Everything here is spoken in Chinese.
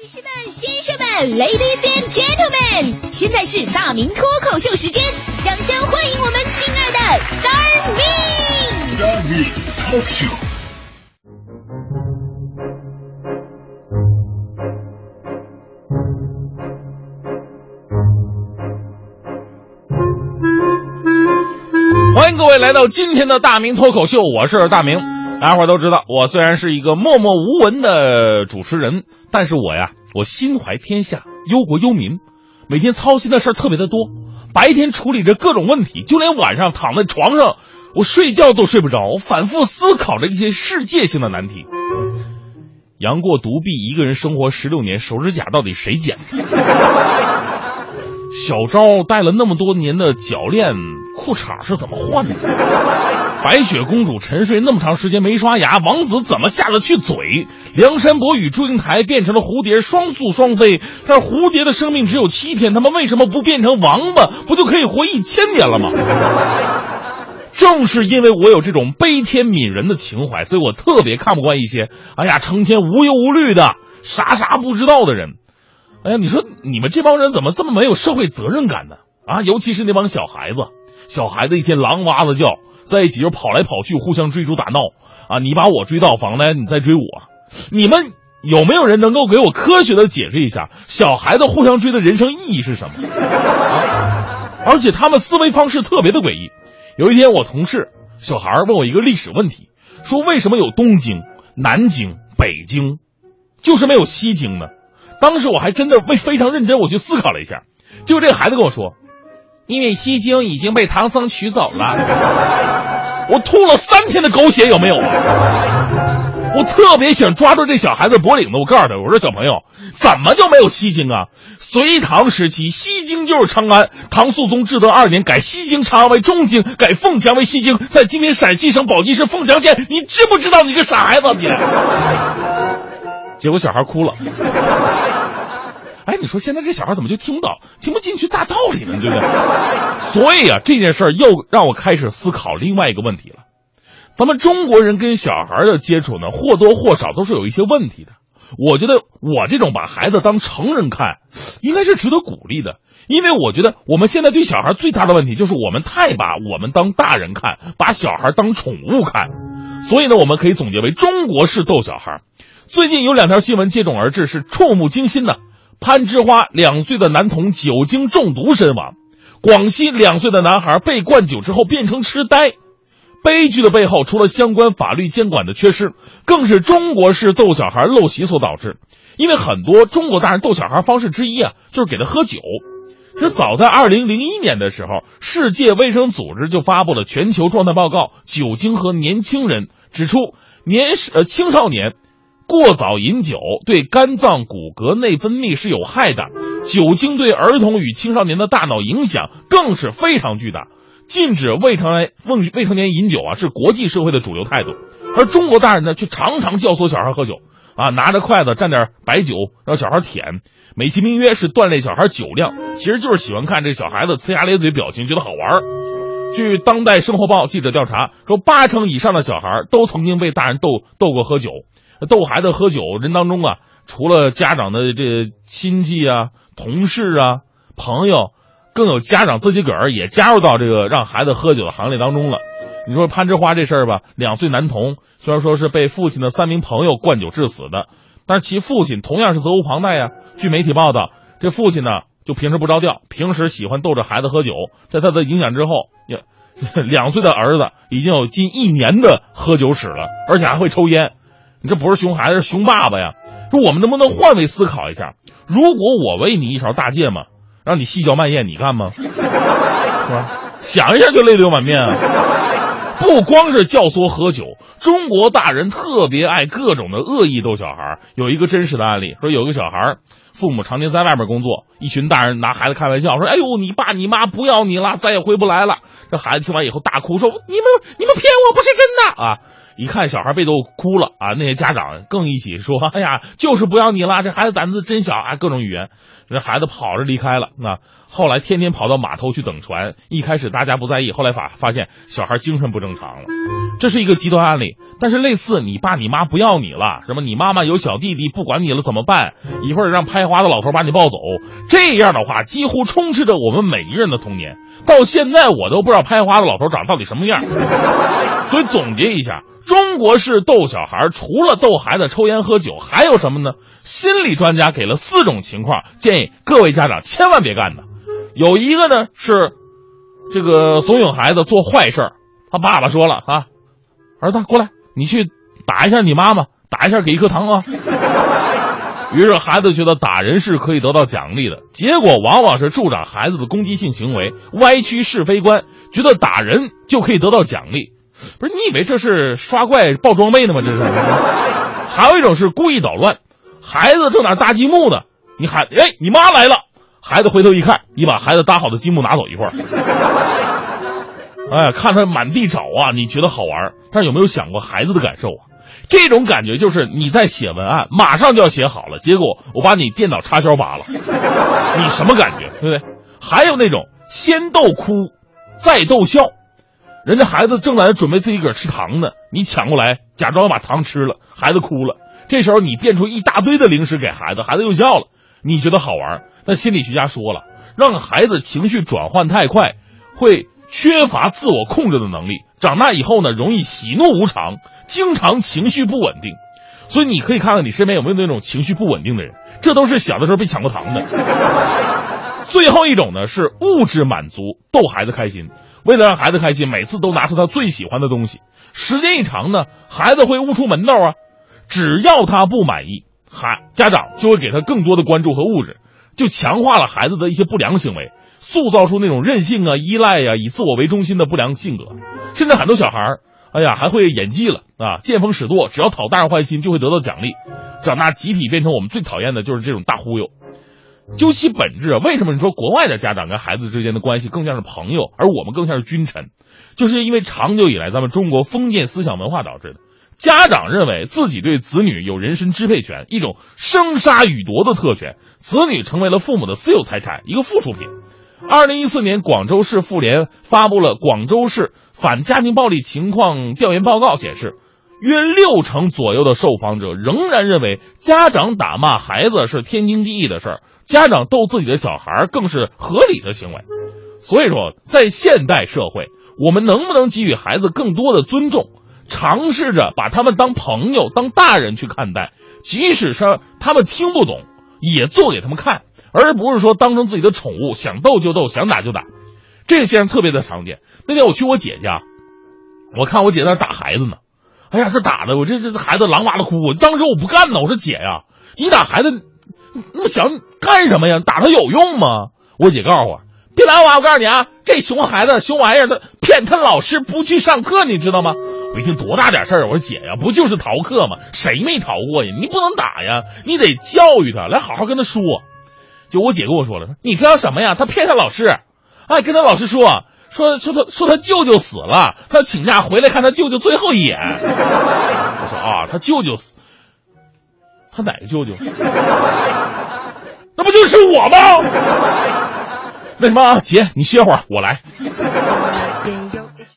女士们、先生们，Ladies and Gentlemen，现在是大明脱口秀时间，掌声欢迎我们亲爱的 Star Me！Star Me Talk Show。欢迎各位来到今天的大明脱口秀，我是大明。大家伙都知道，我虽然是一个默默无闻的主持人，但是我呀，我心怀天下，忧国忧民，每天操心的事儿特别的多。白天处理着各种问题，就连晚上躺在床上，我睡觉都睡不着，我反复思考着一些世界性的难题。杨过独臂一个人生活十六年，手指甲到底谁剪的？小昭戴了那么多年的脚链，裤衩是怎么换的？白雪公主沉睡那么长时间没刷牙，王子怎么下得去嘴？梁山伯与祝英台变成了蝴蝶，双宿双飞。但是蝴蝶的生命只有七天，他们为什么不变成王八？不就可以活一千年了吗？正是因为我有这种悲天悯人的情怀，所以我特别看不惯一些哎呀成天无忧无虑的、啥啥不知道的人。哎呀，你说你们这帮人怎么这么没有社会责任感呢？啊，尤其是那帮小孩子，小孩子一天狼哇子叫，在一起就跑来跑去，互相追逐打闹啊！你把我追到房来，你再追我，你们有没有人能够给我科学的解释一下，小孩子互相追的人生意义是什么？而且他们思维方式特别的诡异。有一天，我同事小孩问我一个历史问题，说为什么有东京、南京、北京，就是没有西京呢？当时我还真的为非常认真，我去思考了一下。结果这个孩子跟我说：“因为西京已经被唐僧取走了。”我吐了三天的狗血，有没有？我特别想抓住这小孩子脖领子，我告诉他：“我说小朋友，怎么就没有西京啊？隋唐时期，西京就是长安。唐肃宗至德二年，改西京长安为中京，改凤翔为西京，在今天陕西省宝鸡市凤翔县。你知不知道？你个傻孩子，你！” 结果小孩哭了。哎，你说现在这小孩怎么就听不到、听不进去大道理呢？对不对？所以啊，这件事儿又让我开始思考另外一个问题了。咱们中国人跟小孩的接触呢，或多或少都是有一些问题的。我觉得我这种把孩子当成人看，应该是值得鼓励的。因为我觉得我们现在对小孩最大的问题就是我们太把我们当大人看，把小孩当宠物看。所以呢，我们可以总结为中国式逗小孩。最近有两条新闻接踵而至，是触目惊心的。攀枝花两岁的男童酒精中毒身亡，广西两岁的男孩被灌酒之后变成痴呆。悲剧的背后，除了相关法律监管的缺失，更是中国式逗小孩陋习所导致。因为很多中国大人逗小孩方式之一啊，就是给他喝酒。其实早在二零零一年的时候，世界卫生组织就发布了全球状态报告《酒精和年轻人》，指出年呃青少年。过早饮酒对肝脏、骨骼、内分泌是有害的，酒精对儿童与青少年的大脑影响更是非常巨大。禁止未成年未未成年饮酒啊，是国际社会的主流态度。而中国大人呢，却常常教唆小孩喝酒啊，拿着筷子蘸点白酒让小孩舔，美其名曰是锻炼小孩酒量，其实就是喜欢看这小孩子呲牙咧嘴表情，觉得好玩。据《当代生活报》记者调查说，八成以上的小孩都曾经被大人逗逗过喝酒。逗孩子喝酒人当中啊，除了家长的这亲戚啊、同事啊、朋友，更有家长自己个儿也加入到这个让孩子喝酒的行列当中了。你说攀枝花这事儿吧，两岁男童虽然说是被父亲的三名朋友灌酒致死的，但是其父亲同样是责无旁贷呀。据媒体报道，这父亲呢就平时不着调，平时喜欢逗着孩子喝酒，在他的影响之后，两岁的儿子已经有近一年的喝酒史了，而且还会抽烟。你这不是熊孩子，是熊爸爸呀！说我们能不能换位思考一下？如果我喂你一勺大芥末，让你细嚼慢咽，你干吗？是吧？想一下就泪流满面啊！不光是教唆喝酒，中国大人特别爱各种的恶意逗小孩。有一个真实的案例，说有个小孩，父母常年在外面工作，一群大人拿孩子开玩笑，说：“哎呦，你爸你妈不要你了，再也回不来了。”这孩子听完以后大哭，说：“你们你们骗我，不是真的啊！”一看小孩被逗哭了啊，那些家长更一起说：“哎呀，就是不要你了，这孩子胆子真小啊！”各种语言，这孩子跑着离开了。那后来天天跑到码头去等船，一开始大家不在意，后来发发现小孩精神不正常了。这是一个极端案例，但是类似你爸你妈不要你了，什么你妈妈有小弟弟不管你了怎么办？一会儿让拍花的老头把你抱走，这样的话几乎充斥着我们每一个人的童年。到现在我都不知道拍花的老头长到底什么样。所以总结一下。中国式逗小孩，除了逗孩子抽烟喝酒，还有什么呢？心理专家给了四种情况，建议各位家长千万别干的。有一个呢是，这个怂恿孩子做坏事他爸爸说了啊，儿子过来，你去打一下你妈妈，打一下给一颗糖啊。于是孩子觉得打人是可以得到奖励的，结果往往是助长孩子的攻击性行为，歪曲是非观，觉得打人就可以得到奖励。不是你以为这是刷怪爆装备呢吗？这是，还有一种是故意捣乱，孩子正在搭积木呢，你喊哎，你妈来了，孩子回头一看，你把孩子搭好的积木拿走一块儿，哎，看他满地找啊，你觉得好玩，但是有没有想过孩子的感受啊？这种感觉就是你在写文案，马上就要写好了，结果我把你电脑插销拔了，你什么感觉？对不对？还有那种先逗哭，再逗笑。人家孩子正在准备自己个儿吃糖呢，你抢过来，假装把糖吃了，孩子哭了。这时候你变出一大堆的零食给孩子，孩子又笑了，你觉得好玩。但心理学家说了，让孩子情绪转换太快，会缺乏自我控制的能力，长大以后呢，容易喜怒无常，经常情绪不稳定。所以你可以看看你身边有没有那种情绪不稳定的人，这都是小的时候被抢过糖的。最后一种呢是物质满足，逗孩子开心。为了让孩子开心，每次都拿出他最喜欢的东西。时间一长呢，孩子会悟出门道啊。只要他不满意，孩家长就会给他更多的关注和物质，就强化了孩子的一些不良行为，塑造出那种任性啊、依赖呀、以自我为中心的不良性格。甚至很多小孩儿，哎呀，还会演技了啊，见风使舵，只要讨大人欢心，就会得到奖励。长大集体变成我们最讨厌的就是这种大忽悠。究其本质啊，为什么你说国外的家长跟孩子之间的关系更像是朋友，而我们更像是君臣？就是因为长久以来咱们中国封建思想文化导致的。家长认为自己对子女有人身支配权，一种生杀予夺的特权，子女成为了父母的私有财产，一个附属品。二零一四年，广州市妇联发布了《广州市反家庭暴力情况调研报告》，显示。约六成左右的受访者仍然认为家长打骂孩子是天经地义的事儿，家长逗自己的小孩更是合理的行为。所以说，在现代社会，我们能不能给予孩子更多的尊重，尝试着把他们当朋友、当大人去看待，即使是他们听不懂，也做给他们看，而不是说当成自己的宠物，想逗就逗，想打就打。这个现象特别的常见。那天我去我姐家，我看我姐在那打孩子呢。哎呀，这打的我这这孩子狼哇的哭，我当时我不干呢。我说姐呀，你打孩子那么小干什么呀？打他有用吗？我姐告诉我，别拦我，我告诉你啊，这熊孩子熊玩意儿，他骗他老师不去上课，你知道吗？我一听多大点事儿，我说姐呀，不就是逃课吗？谁没逃过呀？你不能打呀，你得教育他，来好好跟他说。就我姐跟我说了，你知道什么呀？他骗他老师，哎，跟他老师说。说说他说他舅舅死了，他请假回来看他舅舅最后一眼。我说啊，他舅舅死，他哪个舅舅？那不就是我吗？那什么啊，姐，你歇会儿，我来。